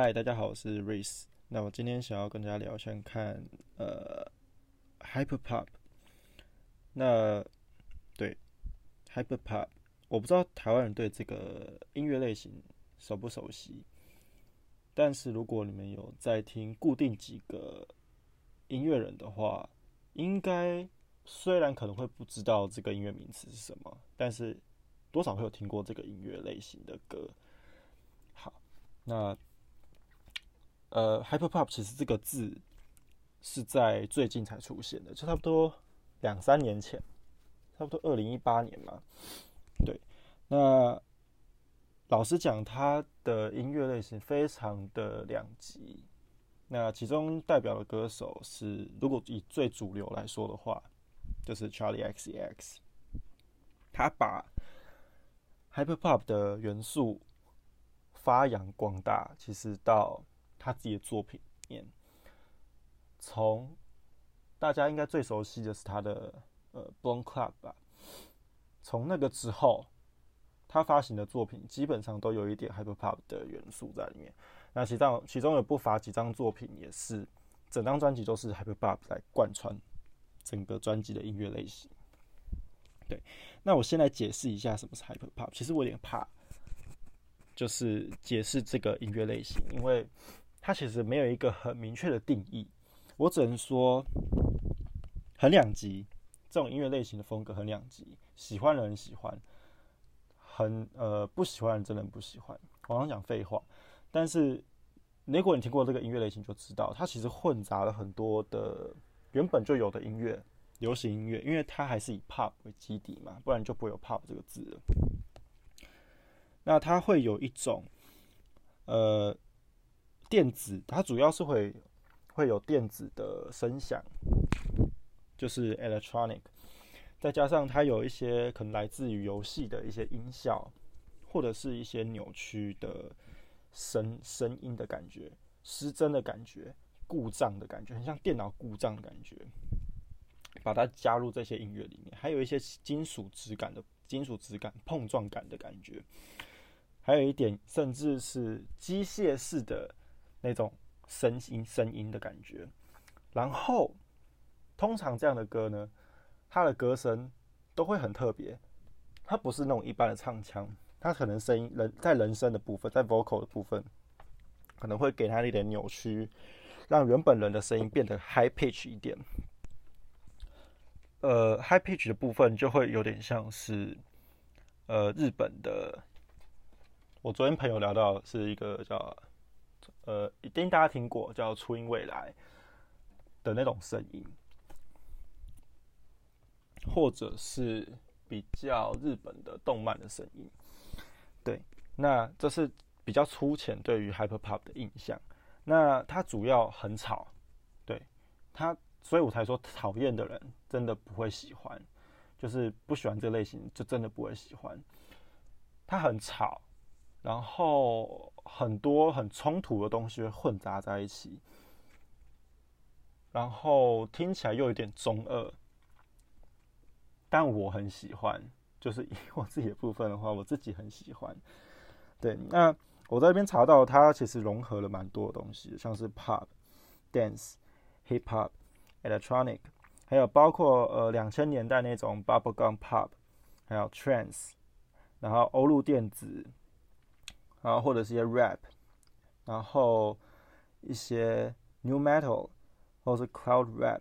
嗨，大家好，我是 Race。那我今天想要跟大家聊，一下看呃，Hyper Pop。那对，Hyper Pop，我不知道台湾人对这个音乐类型熟不熟悉。但是如果你们有在听固定几个音乐人的话，应该虽然可能会不知道这个音乐名词是什么，但是多少会有听过这个音乐类型的歌。好，那。呃，hyper pop 其实这个字是在最近才出现的，就差不多两三年前，差不多二零一八年嘛。对，那老实讲，它的音乐类型非常的两极。那其中代表的歌手是，如果以最主流来说的话，就是 Charlie X X。他把 hyper pop 的元素发扬光大，其实到他自己的作品里面，从大家应该最熟悉的是他的呃《Blown Club》吧。从那个之后，他发行的作品基本上都有一点 Hyper Pop 的元素在里面。那其中其中有不乏几张作品也是整张专辑都是 Hyper Pop 来贯穿整个专辑的音乐类型。对，那我先来解释一下什么是 Hyper Pop。其实我有点怕，就是解释这个音乐类型，因为。它其实没有一个很明确的定义，我只能说很两极。这种音乐类型的风格很两极，喜欢的人喜欢，很呃不喜欢的人真的不喜欢。我刚讲废话，但是如果你听过这个音乐类型，就知道它其实混杂了很多的原本就有的音乐，流行音乐，因为它还是以 pop 为基底嘛，不然就不会有 pop 这个字了。那它会有一种呃。电子，它主要是会会有电子的声响，就是 electronic，再加上它有一些可能来自于游戏的一些音效，或者是一些扭曲的声声音的感觉，失真的感觉，故障的感觉，很像电脑故障的感觉，把它加入这些音乐里面，还有一些金属质感的金属质感碰撞感的感觉，还有一点甚至是机械式的。那种声音声音的感觉，然后通常这样的歌呢，它的歌声都会很特别，它不是那种一般的唱腔，它可能声音人在人声的部分，在 vocal 的部分，可能会给它一点扭曲，让原本人的声音变得 high pitch 一点。呃，high pitch 的部分就会有点像是呃日本的，我昨天朋友聊到是一个叫。呃，一定大家听过叫初音未来的那种声音，或者是比较日本的动漫的声音。对，那这是比较粗浅对于 hyper pop 的印象。那它主要很吵，对它，所以我才说讨厌的人真的不会喜欢，就是不喜欢这类型，就真的不会喜欢。它很吵。然后很多很冲突的东西混杂在一起，然后听起来又有点中二，但我很喜欢。就是以我自己的部分的话，我自己很喜欢。对，那我在这边查到，它其实融合了蛮多的东西，像是 pop、dance、hip hop、electronic，还有包括呃两千年代那种 bubblegum pop，还有 trance，然后欧陆电子。然后或者是一些 rap，然后一些 new metal，或者是 cloud rap，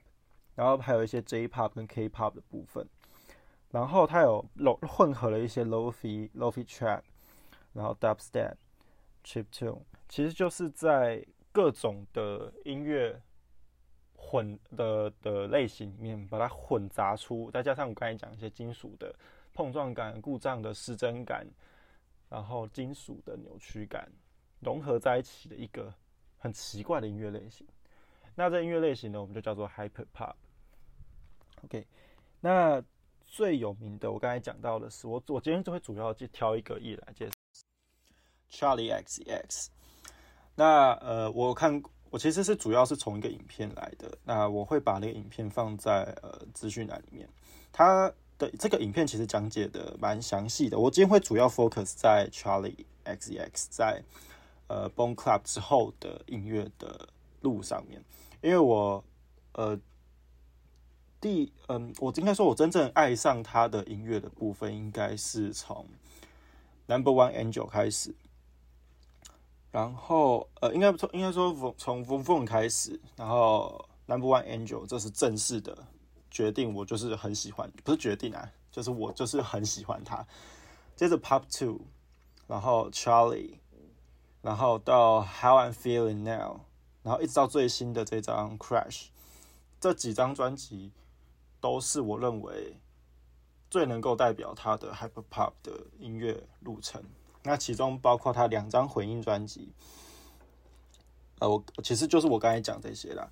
然后还有一些 J pop 跟 K pop 的部分，然后它有混混合了一些 lofi lofi trap，然后 dubstep，chip tune，其实就是在各种的音乐混的的类型里面把它混杂出，再加上我刚才讲一些金属的碰撞感、故障的失真感。然后金属的扭曲感融合在一起的一个很奇怪的音乐类型，那这音乐类型呢，我们就叫做 hyper pop。OK，那最有名的我刚才讲到的是，我我今天就会主要去挑一个艺人来介绍，Charlie X X。那呃，我看我其实是主要是从一个影片来的，那我会把那个影片放在呃资讯栏里面，它。对这个影片其实讲解的蛮详细的，我今天会主要 focus 在 Charlie X X 在呃 Bone Club 之后的音乐的路上面，因为我呃第嗯，我应该说，我真正爱上他的音乐的部分，应该是从 Number One Angel 开始，然后呃，应该从应该说从从 Phone 开始，然后 Number One Angel 这是正式的决定，我就是很喜欢，不是决定啊，就是我就是很喜欢他。接着 Pop Two，然后 Charlie，然后到 How I'm Feeling Now，然后一直到最新的这张 Crash，这几张专辑都是我认为最能够代表他的 Hyper Pop 的音乐路程。那其中包括他两张混音专辑，呃，我其实就是我刚才讲这些啦，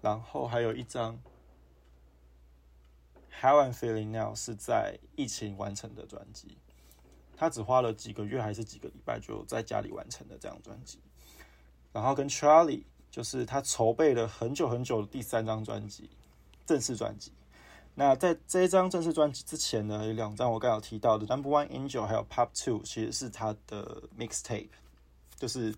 然后还有一张 How I'm Feeling Now 是在疫情完成的专辑。他只花了几个月还是几个礼拜就在家里完成的这张专辑，然后跟 Charlie 就是他筹备了很久很久的第三张专辑，正式专辑。那在这一张正式专辑之前呢，有两张我刚刚提到的 Number One Angel 还有 Pop Two，其实是他的 Mixtape，就是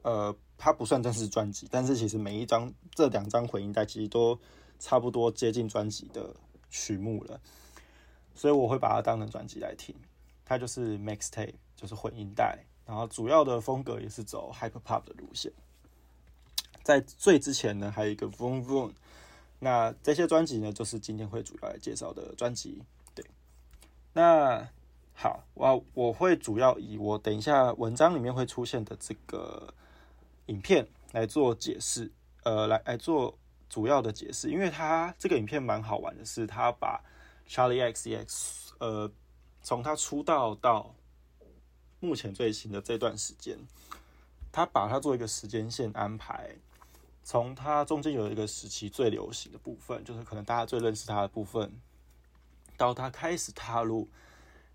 呃，它不算正式专辑，但是其实每一张这两张回音带其实都差不多接近专辑的曲目了，所以我会把它当成专辑来听。它就是 mixtape，就是混音带，然后主要的风格也是走 hyper pop 的路线。在最之前呢，还有一个 Voom Voom，。那这些专辑呢，就是今天会主要来介绍的专辑。对，那好，我我会主要以我等一下文章里面会出现的这个影片来做解释，呃，来来做主要的解释，因为它这个影片蛮好玩的，是它把 Charlie X X，呃。从他出道到目前最新的这段时间，他把它做一个时间线安排。从他中间有一个时期最流行的部分，就是可能大家最认识他的部分，到他开始踏入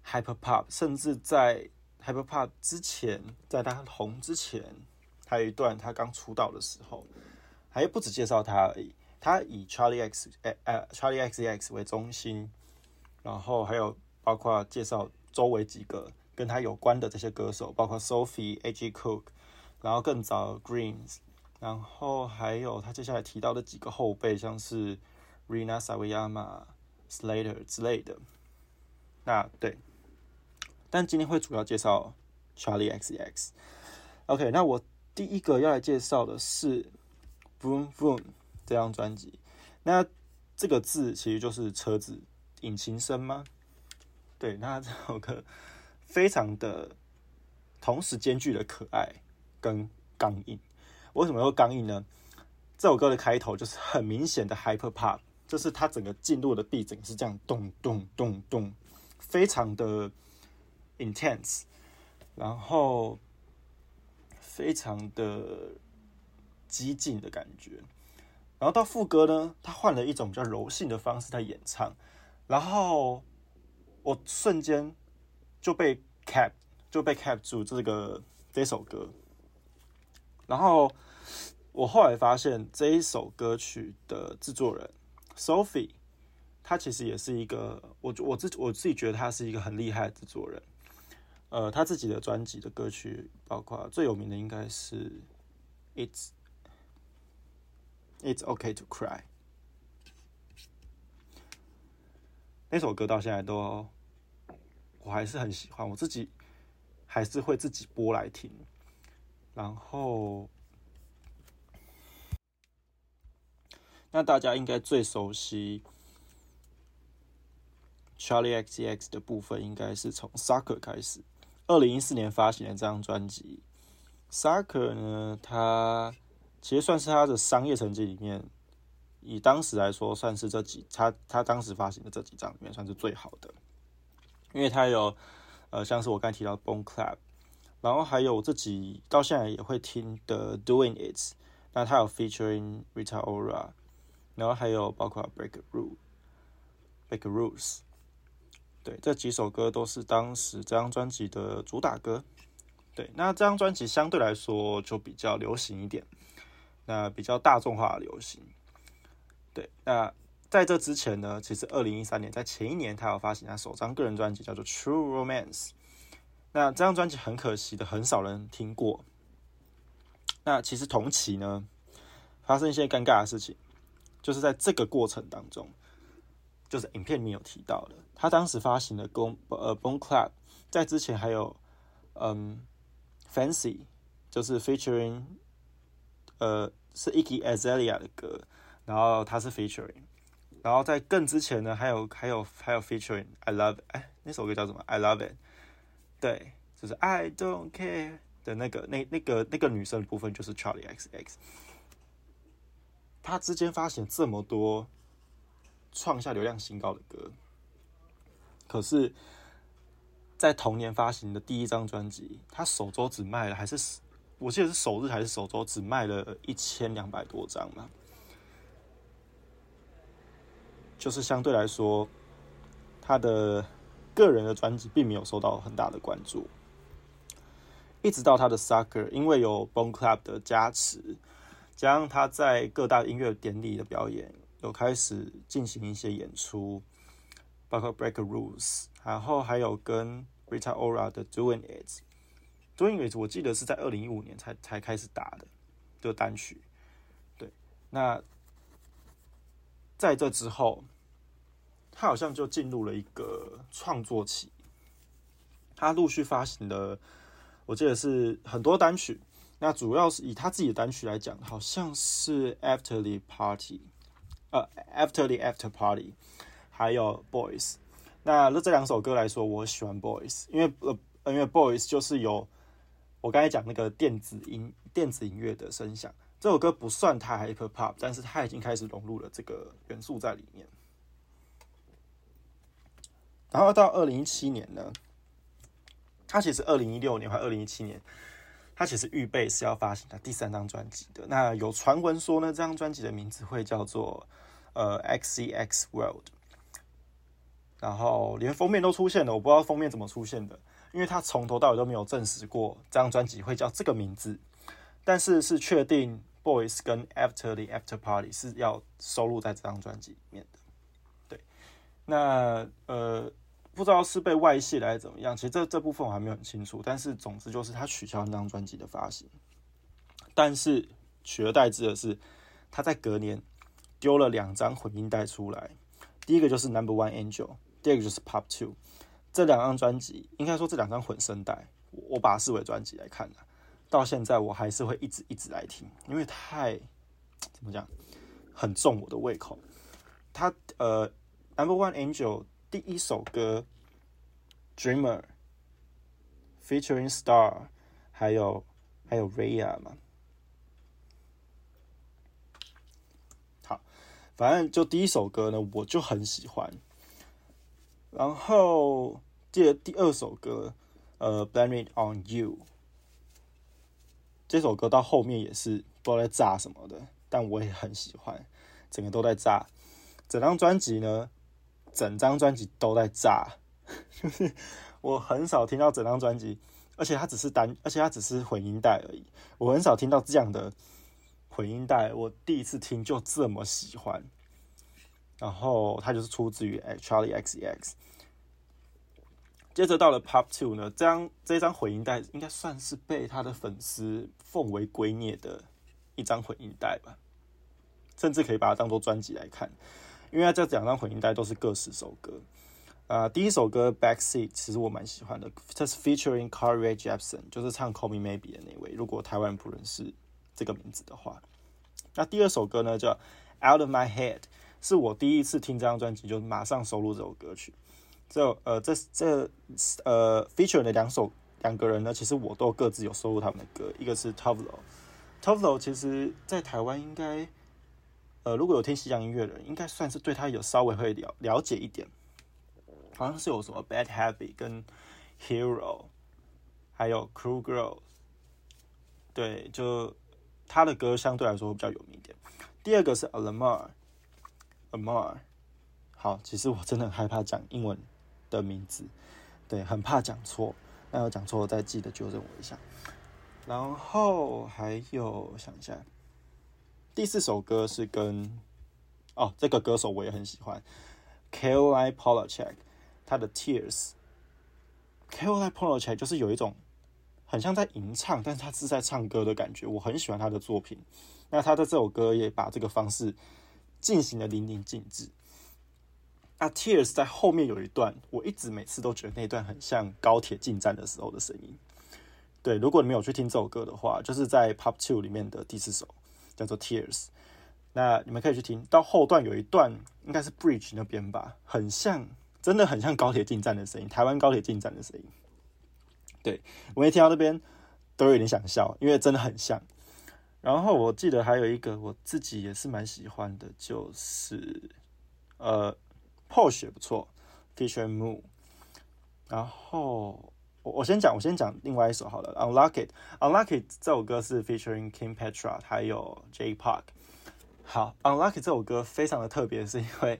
hyper pop，甚至在 hyper pop 之前，在他红之前，还有一段他刚出道的时候，还不止介绍他而已。他以 Charlie X 呃呃 Charlie X X 为中心，然后还有。包括介绍周围几个跟他有关的这些歌手，包括 Sophie、A.G. Cook，然后更早 Greens，然后还有他接下来提到的几个后辈，像是 Rina Sawayama、Slater 之类的。那对，但今天会主要介绍 Charlie X X。OK，那我第一个要来介绍的是 Boom Boom 这张专辑。那这个字其实就是车子引擎声吗？对，那这首歌非常的同时兼具了可爱跟刚硬。为什么说刚硬呢？这首歌的开头就是很明显的 hyper pop，就是它整个进入的 B 整个是这样咚咚咚咚，非常的 intense，然后非常的激进的感觉。然后到副歌呢，他换了一种比较柔性的方式在演唱，然后。我瞬间就被 cap 就被 cap 住这个这首歌，然后我后来发现这一首歌曲的制作人 Sophie，他其实也是一个我我自我自己觉得他是一个很厉害的制作人。呃，他自己的专辑的歌曲，包括最有名的应该是 It's It's Okay to Cry。那首歌到现在都，我还是很喜欢，我自己还是会自己播来听。然后，那大家应该最熟悉 Charlie X X 的部分，应该是从 Sucker 开始。二零一四年发行的这张专辑，Sucker 呢，它其实算是他的商业成绩里面。以当时来说，算是这几他他当时发行的这几张里面算是最好的，因为他有呃像是我刚才提到 Bone Club，然后还有自己到现在也会听的 Doing It，那他有 featuring Rita Ora，然后还有包括 Break Rule，Break Rules，对，这几首歌都是当时这张专辑的主打歌。对，那这张专辑相对来说就比较流行一点，那比较大众化的流行。对，那在这之前呢，其实二零一三年，在前一年，他有发行他首张个人专辑，叫做《True Romance》。那这张专辑很可惜的，很少人听过。那其实同期呢，发生一些尴尬的事情，就是在这个过程当中，就是影片里面有提到的，他当时发行的《Bon 呃 Bone Club》，在之前还有嗯《Fancy》，就是 featuring 呃是 Iggy Azalea 的歌，然后他是 featuring，然后在更之前呢，还有还有还有 featuring I Love 哎那首歌叫什么 I Love It，对，就是 I Don't Care。的那个那那个那个女生的部分就是 Charlie X X，他之间发行这么多创下流量新高的歌，可是，在同年发行的第一张专辑，他首周只卖了还是我记得是首日还是首周只卖了一千两百多张嘛，就是相对来说，他的个人的专辑并没有受到很大的关注。一直到他的 Sucker，因为有 Bone Club 的加持，加上他在各大音乐典礼的表演，有开始进行一些演出，包括 Break Rules，然后还有跟 Rita Ora 的 Doing It Doing It 我记得是在二零一五年才才开始打的的单曲，对，那在这之后，他好像就进入了一个创作期，他陆续发行的。我记得是很多单曲，那主要是以他自己的单曲来讲，好像是 After the Party，呃，After the After Party，还有 Boys。那那这两首歌来说，我喜欢 Boys，因为呃，因为 Boys 就是有我刚才讲那个电子音、电子音乐的声响。这首歌不算太 Hip Hop，但是它已经开始融入了这个元素在里面。然后到二零一七年呢？他其实二零一六年或二零一七年，他其实预备是要发行他第三张专辑的。那有传闻说呢，这张专辑的名字会叫做呃 XCX World，然后连封面都出现了，我不知道封面怎么出现的，因为他从头到尾都没有证实过这张专辑会叫这个名字，但是是确定 Boys 跟 After the After Party 是要收录在这张专辑里面的。对，那呃。不知道是被外泄还是怎么样，其实这这部分我还没有很清楚。但是总之就是他取消那张专辑的发行，但是取而代之的是他在隔年丢了两张混音带出来，第一个就是 Number One Angel，第二个就是 Pop Two。这两张专辑应该说这两张混声带，我把它视为专辑来看的，到现在我还是会一直一直来听，因为太怎么讲，很重我的胃口。他呃 Number One Angel。第一首歌《Dreamer》featuring Star，还有还有 Raya 嘛，好，反正就第一首歌呢，我就很喜欢。然后接着第二首歌，呃，《Blame It On You》这首歌到后面也是不知道在炸什么的，但我也很喜欢，整个都在炸。整张专辑呢？整张专辑都在炸，就是我很少听到整张专辑，而且它只是单，而且它只是混音带而已。我很少听到这样的混音带，我第一次听就这么喜欢。然后它就是出自于 Charlie X X。接着到了 Pop Two 呢，这张这张混音带应该算是被他的粉丝奉为圭臬的一张混音带吧，甚至可以把它当做专辑来看。因为这两张混音带都是各十首歌，啊，第一首歌《Backseat》其实我蛮喜欢的，这是 featuring Carl Rae Jepsen，就是唱《Call Me Maybe》的那位。如果台湾不认识这个名字的话，那第二首歌呢叫《Out of My Head》，是我第一次听这张专辑就马上收录这首歌曲。这呃，这这呃，feature 的两首两个人呢，其实我都各自有收录他们的歌，一个是 Tovlo，Tovlo 其实在台湾应该。呃，如果有听西洋音乐的人，应该算是对他有稍微会了了解一点。好像是有什么 Bad Habit 跟 Hero，还有 Cool Girl，对，就他的歌相对来说比较有名一点。第二个是 Alamar Amar 好，其实我真的很害怕讲英文的名字，对，很怕讲错，那要讲错再记得纠正我一下。然后还有想一下。第四首歌是跟哦，这个歌手我也很喜欢 k a l i Polachek，他的 Tears。k a l i Polachek 就是有一种很像在吟唱，但是他是在唱歌的感觉，我很喜欢他的作品。那他的这首歌也把这个方式进行的淋漓尽致。那 Tears 在后面有一段，我一直每次都觉得那段很像高铁进站的时候的声音。对，如果你没有去听这首歌的话，就是在 Pop Two 里面的第四首，叫做 Tears。那你们可以去听到后段有一段，应该是 Bridge 那边吧，很像，真的很像高铁进站的声音，台湾高铁进站的声音。对我一听到那边都有点想笑，因为真的很像。然后我记得还有一个我自己也是蛮喜欢的，就是呃 Porsche 不错，Feature Moon。然后我我先讲，我先讲另外一首好了，Unlucky。Unlucky 这首歌是 Featuring Kim Petra 还有 J Park。好，Unlucky 这首歌非常的特别，是因为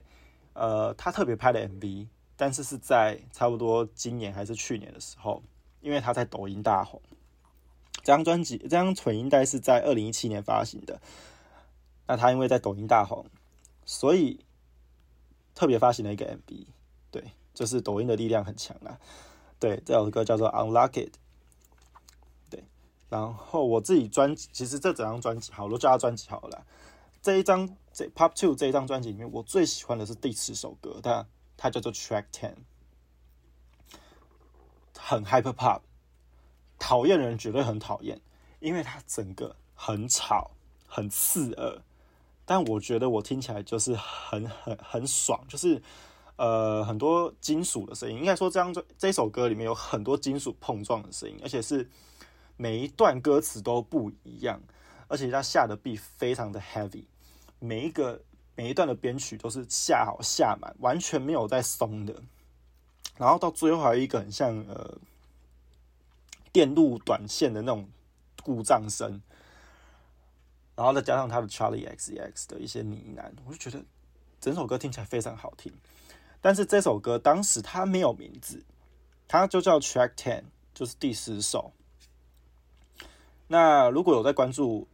呃他特别拍的 MV，但是是在差不多今年还是去年的时候。因为他在抖音大红，这张专辑这张纯音带是在二零一七年发行的。那他因为在抖音大红，所以特别发行了一个 MV。对，就是抖音的力量很强啊。对，这首歌叫做《Unlucky》。对，然后我自己专辑，其实这整张专辑，好，我叫它专辑好了。这一张这 Pop Two 这一张专辑里面，我最喜欢的是第十首歌，它它叫做 Track Ten。很 hyper pop，讨厌的人绝对很讨厌，因为它整个很吵、很刺耳。但我觉得我听起来就是很很很爽，就是呃很多金属的声音。应该说这样这这首歌里面有很多金属碰撞的声音，而且是每一段歌词都不一样，而且它下的 B 非常的 heavy，每一个每一段的编曲都是下好下满，完全没有在松的。然后到最后还有一个很像呃电路短线的那种故障声，然后再加上他的 Charlie X X 的一些呢喃，我就觉得整首歌听起来非常好听。但是这首歌当时它没有名字，它就叫 Track Ten，就是第十首。那如果有在关注，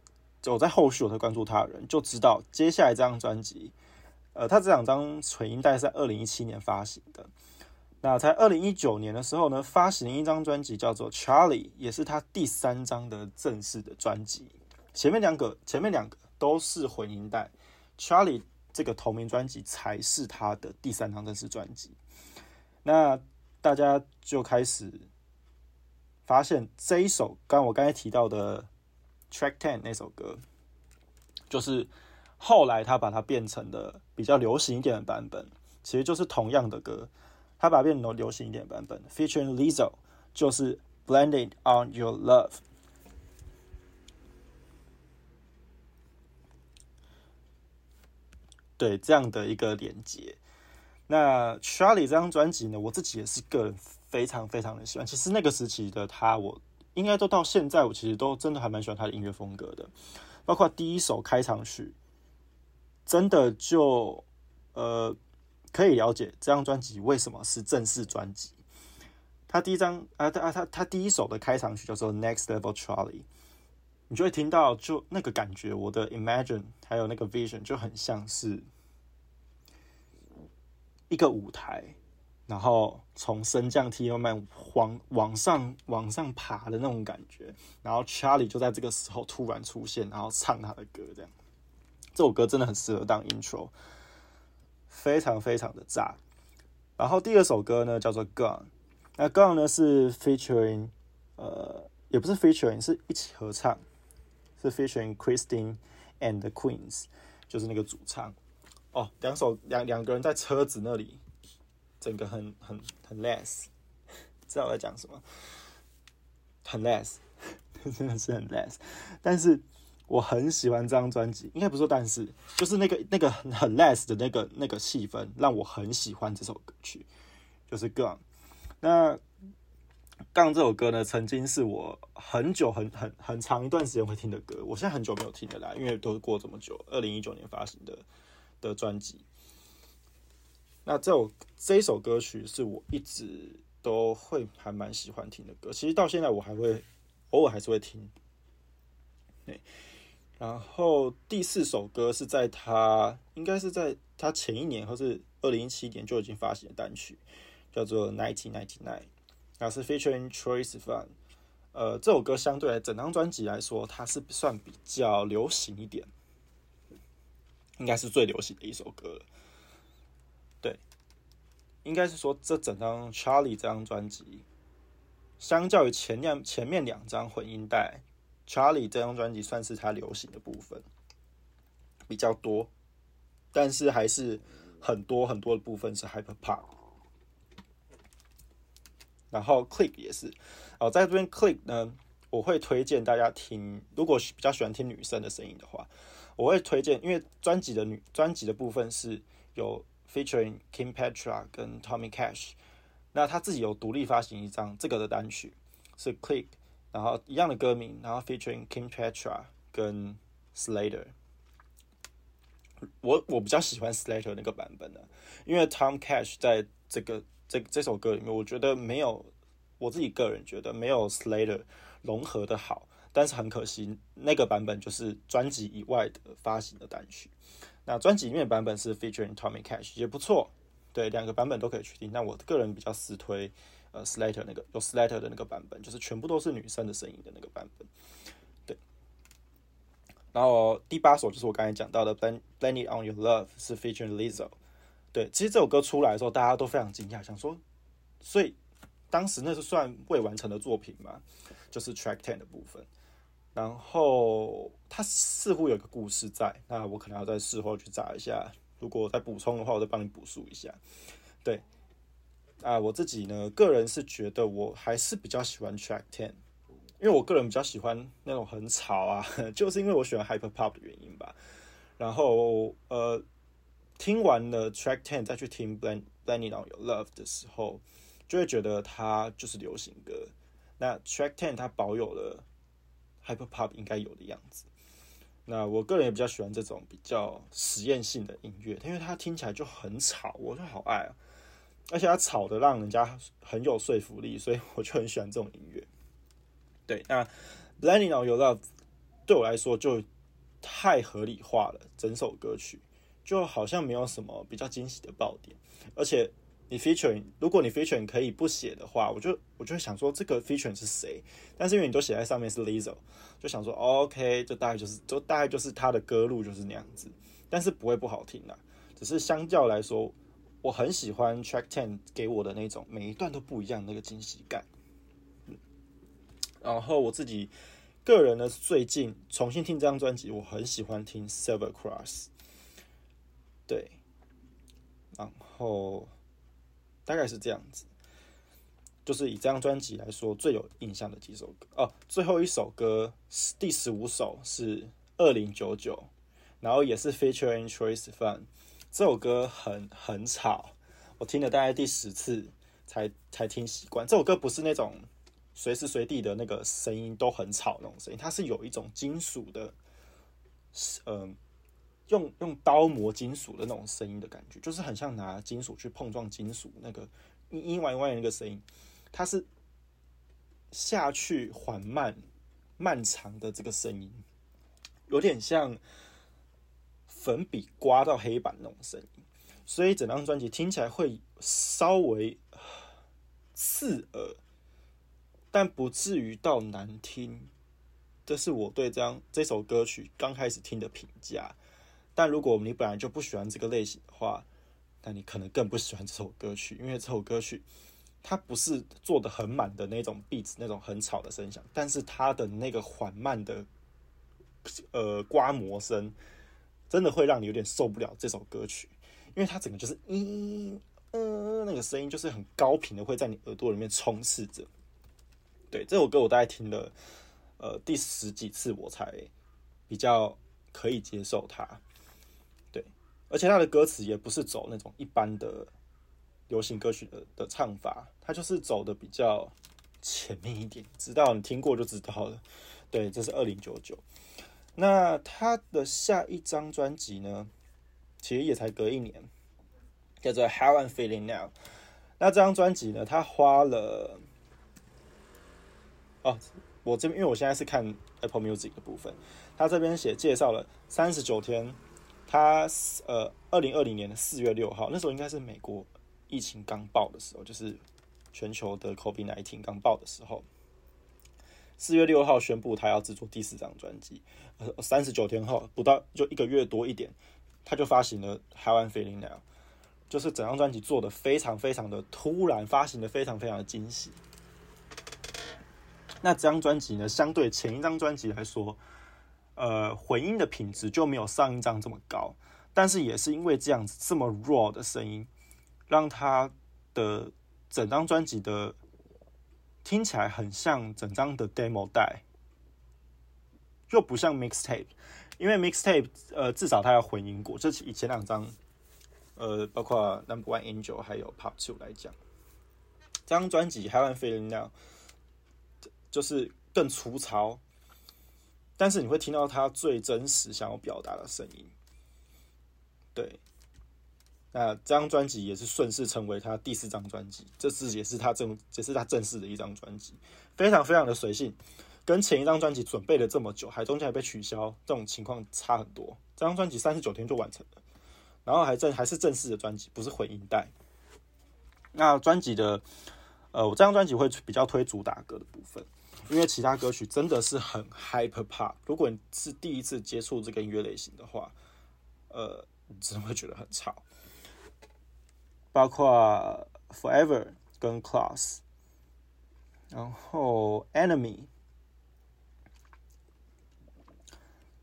有在后续有在关注他的人，就知道接下来这张专辑，呃，他这两张纯音带是在二零一七年发行的。那在二零一九年的时候呢，发行一张专辑叫做《Charlie》，也是他第三张的正式的专辑。前面两个，前面两个都是混音带，《Charlie》这个同名专辑才是他的第三张正式专辑。那大家就开始发现这一首，刚我刚才提到的《Track Ten》那首歌，就是后来他把它变成了比较流行一点的版本，其实就是同样的歌。他把它变成流行一点版本，featuring Lizzo，就是 Blended on Your Love。对，这样的一个连接。那 Charlie 这张专辑呢，我自己也是个人非常非常的喜欢。其实那个时期的他，我应该都到现在，我其实都真的还蛮喜欢他的音乐风格的。包括第一首开场曲，真的就呃。可以了解这张专辑为什么是正式专辑。他第一张啊，他他他第一首的开场曲叫做《Next Level Charlie》，你就会听到就那个感觉，我的 Imagine 还有那个 Vision 就很像是一个舞台，然后从升降梯慢慢往往上往上爬的那种感觉，然后 Charlie 就在这个时候突然出现，然后唱他的歌，这样这首歌真的很适合当 Intro。非常非常的炸，然后第二首歌呢叫做《Gone》，那《Gone》呢是 featuring，呃，也不是 featuring，是一起合唱，是 featuring Christine and the Queens，就是那个主唱。哦，两首两两个人在车子那里，整个很很很 less，知道我在讲什么？很 less，真的是很 less，但是。我很喜欢这张专辑，应该不说，但是就是那个那个很很 less 的那个那个气氛，让我很喜欢这首歌曲，就是《Gun》。那《Gun》这首歌呢，曾经是我很久很很很长一段时间会听的歌，我现在很久没有听的啦，因为都过这么久，二零一九年发行的的专辑。那这首这一首歌曲是我一直都会还蛮喜欢听的歌，其实到现在我还会偶尔还是会听，对。然后第四首歌是在他应该是在他前一年或是二零一七年就已经发行的单曲，叫做《Nineteen Ninety Nine》。那是 featuring Choice Fun。呃，这首歌相对来整张专辑来说，它是算比较流行一点，应该是最流行的一首歌。对，应该是说这整张 Charlie 这张专辑，相较于前两前面两张混音带，Charlie 这张专辑算是他流行的部分比较多，但是还是很多很多的部分是 Hyper Pop。然后 Click 也是。哦，在这边 click 呢，我会推荐大家听。如果比较喜欢听女生的声音的话，我会推荐，因为专辑的女专辑的部分是有 featuring Kim Petra 跟 Tommy Cash，那他自己有独立发行一张这个的单曲是 click，然后一样的歌名，然后 featuring Kim Petra 跟 Slater。我我比较喜欢 Slater 那个版本的，因为 Tom Cash 在这个这这首歌里面，我觉得没有。我自己个人觉得没有 Slater 融合的好，但是很可惜，那个版本就是专辑以外的发行的单曲。那专辑里面的版本是 featuring Tom Cash 也不错，对，两个版本都可以去听。那我个人比较私推呃 Slater 那个有 Slater 的那个版本，就是全部都是女生的声音的那个版本。对。然后第八首就是我刚才讲到的 Blend Blend It On Your Love 是 featuring Lizzo。对，其实这首歌出来的时候，大家都非常惊讶，想说，所以。当时那是算未完成的作品嘛，就是 Track Ten 的部分。然后它似乎有一个故事在，那我可能要在事后去找一下。如果再补充的话，我再帮你补述一下。对，啊，我自己呢，个人是觉得我还是比较喜欢 Track Ten，因为我个人比较喜欢那种很吵啊，就是因为我喜欢 Hyper Pop 的原因吧。然后呃，听完了 Track Ten 再去听 Blend Blending On Your Love 的时候。就会觉得它就是流行歌。那 Track Ten 它保有了 Hyper Pop 应该有的样子。那我个人也比较喜欢这种比较实验性的音乐，因为它听起来就很吵，我就好爱啊！而且它吵的让人家很有说服力，所以我就很喜欢这种音乐。对，那 Blending On Your Love 对我来说就太合理化了，整首歌曲就好像没有什么比较惊喜的爆点，而且。你 featuring，如果你 featuring 可以不写的话，我就我就想说这个 featuring 是谁？但是因为你都写在上面是 Lizzo，就想说 OK，就大概就是就大概就是他的歌路就是那样子，但是不会不好听啦。只是相较来说，我很喜欢 Track Ten 给我的那种每一段都不一样那个惊喜感。然后我自己个人呢，最近重新听这张专辑，我很喜欢听 Silver Cross，对，然后。大概是这样子，就是以这张专辑来说最有印象的几首歌哦。最后一首歌第十五首是二零九九，然后也是 featuring Choice Fun。这首歌很很吵，我听了大概第十次才才听习惯。这首歌不是那种随时随地的那个声音都很吵那种声音，它是有一种金属的，嗯。用用刀磨金属的那种声音的感觉，就是很像拿金属去碰撞金属那个嘤嘤歪歪那个声音，它是下去缓慢、漫长的这个声音，有点像粉笔刮到黑板那种声音，所以整张专辑听起来会稍微刺耳，但不至于到难听。这是我对这张这首歌曲刚开始听的评价。但如果你本来就不喜欢这个类型的话，那你可能更不喜欢这首歌曲，因为这首歌曲它不是做的很满的那种 beats，那种很吵的声响，但是它的那个缓慢的呃刮磨声，真的会让你有点受不了这首歌曲，因为它整个就是嗯嗯那个声音就是很高频的会在你耳朵里面充斥着。对这首歌我大概听了呃第十几次我才比较可以接受它。对而且它的歌词也不是走那种一般的流行歌曲的的唱法，它就是走的比较前面一点，知道你听过就知道了。对，这是二零九九。那他的下一张专辑呢，其实也才隔一年，叫做《How I'm Feeling Now》。那这张专辑呢，他花了哦，我这边因为我现在是看 Apple Music 的部分，他这边写介绍了三十九天。他呃，二零二零年的四月六号，那时候应该是美国疫情刚爆的时候，就是全球的 COVID-19 刚爆的时候，四月六号宣布他要制作第四张专辑，呃，三十九天后，不到就一个月多一点，他就发行了《台湾 Feeling Now》，就是整张专辑做的非常非常的突然，发行的非常非常的惊喜。那这张专辑呢，相对前一张专辑来说，呃，混音的品质就没有上一张这么高，但是也是因为这样子这么 raw 的声音，让他的整张专辑的听起来很像整张的 demo 带，又不像 mixtape，因为 mixtape 呃至少它要混音过，这以前两张呃包括 Number One Angel 还有 Pop Two 来讲，这张专辑《Heaven Feeling Now》。就是更粗糙，但是你会听到他最真实想要表达的声音。对，那这张专辑也是顺势成为他第四张专辑，这次也是他正，也是他正式的一张专辑，非常非常的随性，跟前一张专辑准备了这么久，还中间还被取消，这种情况差很多。这张专辑三十九天就完成了，然后还正还是正式的专辑，不是混音带。那专辑的，呃，我这张专辑会比较推主打歌的部分。因为其他歌曲真的是很 hyper pop，如果你是第一次接触这个音乐类型的话，呃，你真的会觉得很吵。包括 Forever 跟 Class，然后 Enemy，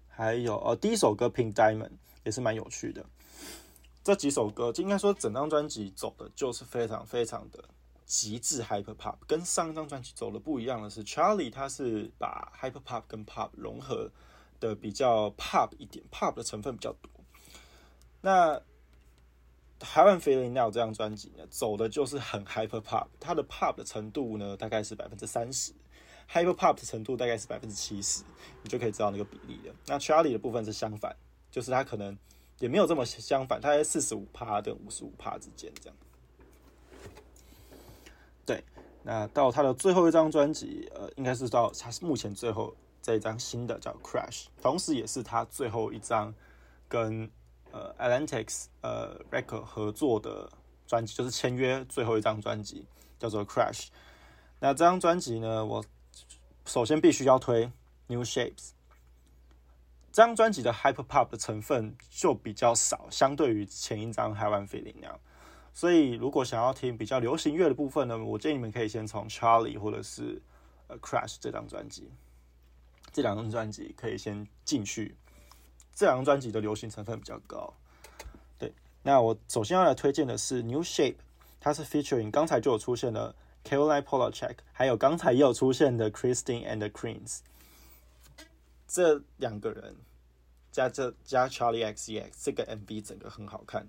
还有呃第一首歌 Pink Diamond 也是蛮有趣的。这几首歌，应该说整张专辑走的就是非常非常的。极致 hyper pop 跟上一张专辑走的不一样的是，Charlie 他是把 hyper pop 跟 pop 融合的比较 pop 一点，pop 的成分比较多。那台湾 Feeling Now 这张专辑呢，走的就是很 hyper pop，它的 pop 的程度呢大概是百分之三十，hyper pop 的程度大概是百分之七十，你就可以知道那个比例了。那 Charlie 的部分是相反，就是它可能也没有这么相反，它在四十五帕跟五十五帕之间这样。对，那到他的最后一张专辑，呃，应该是到他是目前最后这一张新的叫《Crash》，同时也是他最后一张跟呃 Atlantic 呃 Record 合作的专辑，就是签约最后一张专辑叫做《Crash》。那这张专辑呢，我首先必须要推《New Shapes》。这张专辑的 Hyper Pop 的成分就比较少，相对于前一张《h a v a n Feeling 那样。所以，如果想要听比较流行乐的部分呢，我建议你们可以先从 Charlie 或者是呃 Crash 这张专辑，这两张专辑可以先进去。这两张专辑的流行成分比较高。对，那我首先要来推荐的是 New Shape，它是 featuring 刚才就有出现的 Caroline Polachek，还有刚才也有出现的 Christine and the Queens，这两个人加这加 Charlie X E X 这个 MV 整个很好看。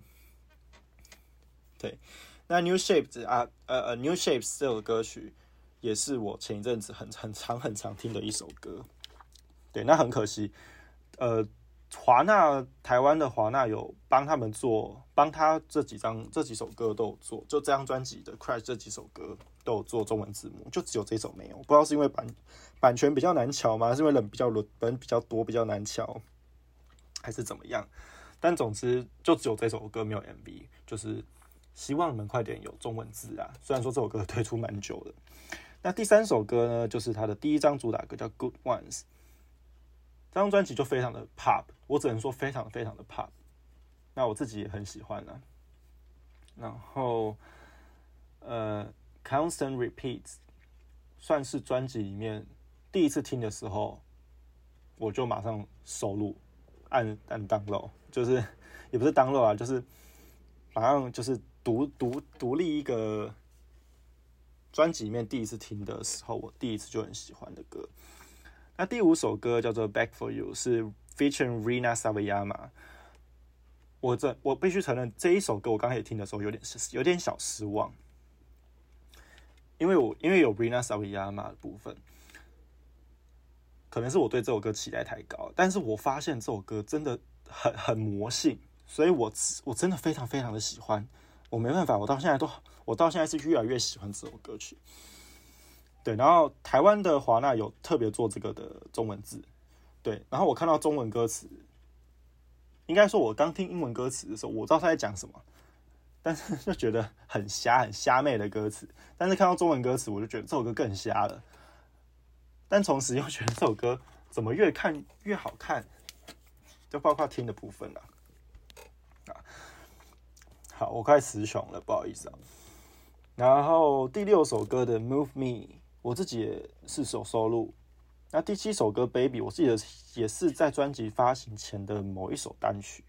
对，那 New Shape 啊，呃呃，New Shapes 这首歌曲也是我前一阵子很很长很长听的一首歌。对，那很可惜，呃，华纳台湾的华纳有帮他们做，帮他这几张这几首歌都有做，就这张专辑的 Crash 这几首歌都有做中文字幕，就只有这首没有，不知道是因为版版权比较难敲吗？是因为人比较人比较多比较难敲，还是怎么样？但总之就只有这首歌没有 MV，就是。希望你们快点有中文字啊！虽然说这首歌推出蛮久的，那第三首歌呢，就是他的第一张主打歌叫《Good Ones》。这张专辑就非常的 pop，我只能说非常非常的 pop。那我自己也很喜欢呢。然后，呃，《Constant Repeats》算是专辑里面第一次听的时候，我就马上收录，按按 download，就是也不是 download 啊，就是马上就是。独独独立一个专辑里面第一次听的时候，我第一次就很喜欢的歌。那第五首歌叫做《Back for You》，是 featuring Rina Savayama。我这我必须承认，这一首歌我刚开始听的时候有点有点小失望，因为我因为有 Rina Savayama 的部分，可能是我对这首歌期待太高。但是我发现这首歌真的很很魔性，所以我我真的非常非常的喜欢。我没办法，我到现在都，我到现在是越来越喜欢这首歌曲。对，然后台湾的华纳有特别做这个的中文字，对，然后我看到中文歌词，应该说我刚听英文歌词的时候，我知道他在讲什么，但是 就觉得很瞎、很瞎妹的歌词。但是看到中文歌词，我就觉得这首歌更瞎了。但同时又觉得这首歌怎么越看越好看，就包括听的部分了。啊，好，我快词穷了，不好意思啊。然后第六首歌的《Move Me》，我自己也是首收录。那第七首歌《Baby》，我记得也是在专辑发行前的某一首单曲。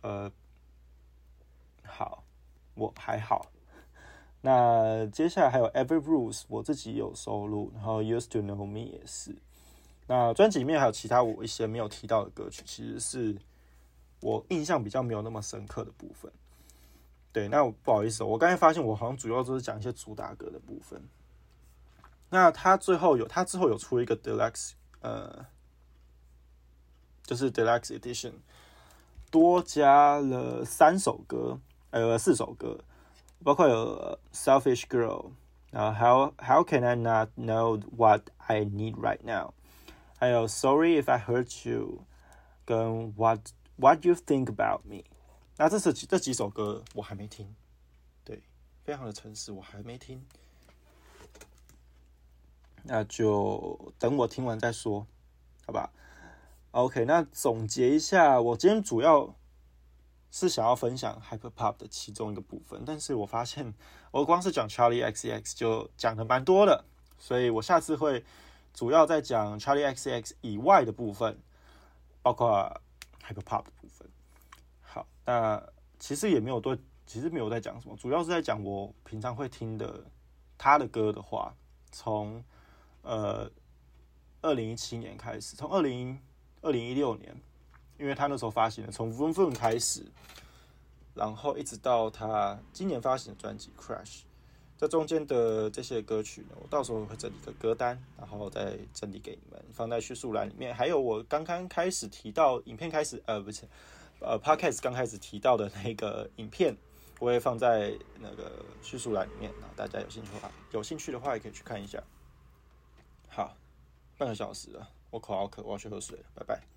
呃，好，我还好。那接下来还有《Every Rules》，我自己有收录，然后《Used to Know Me》也是。那专辑里面还有其他我一些没有提到的歌曲，其实是我印象比较没有那么深刻的部分。对，那不好意思，我刚才发现我好像主要都是讲一些主打歌的部分。那他最后有，他之后有出一个 deluxe，呃，就是 deluxe edition，多加了三首歌，呃，四首歌，包括有 selfish girl，然后 how how can I not know what I need right now，还有 sorry if I hurt you，跟 what what you think about me。那这是这几首歌我还没听，对，非常的诚实，我还没听。那就等我听完再说，好吧？OK，那总结一下，我今天主要是想要分享 Hyper Pop 的其中一个部分，但是我发现我光是讲 Charlie X X 就讲的蛮多的，所以我下次会主要在讲 Charlie X X 以外的部分，包括 Hyper Pop 的部分。好，那其实也没有多，其实没有在讲什么，主要是在讲我平常会听的他的歌的话，从呃，二零一七年开始，从二零二零一六年，因为他那时候发行的，从《Vroom》开始，然后一直到他今年发行的专辑《Crash》，这中间的这些歌曲呢，我到时候会整理个歌单，然后再整理给你们，放在叙述栏里面。还有我刚刚开始提到影片开始，呃，不是，呃，Podcast 刚开始提到的那个影片，我会放在那个叙述栏里面，然后大家有兴趣的话，有兴趣的话也可以去看一下。好，半个小时了，我口好渴，我要去喝水了，拜拜。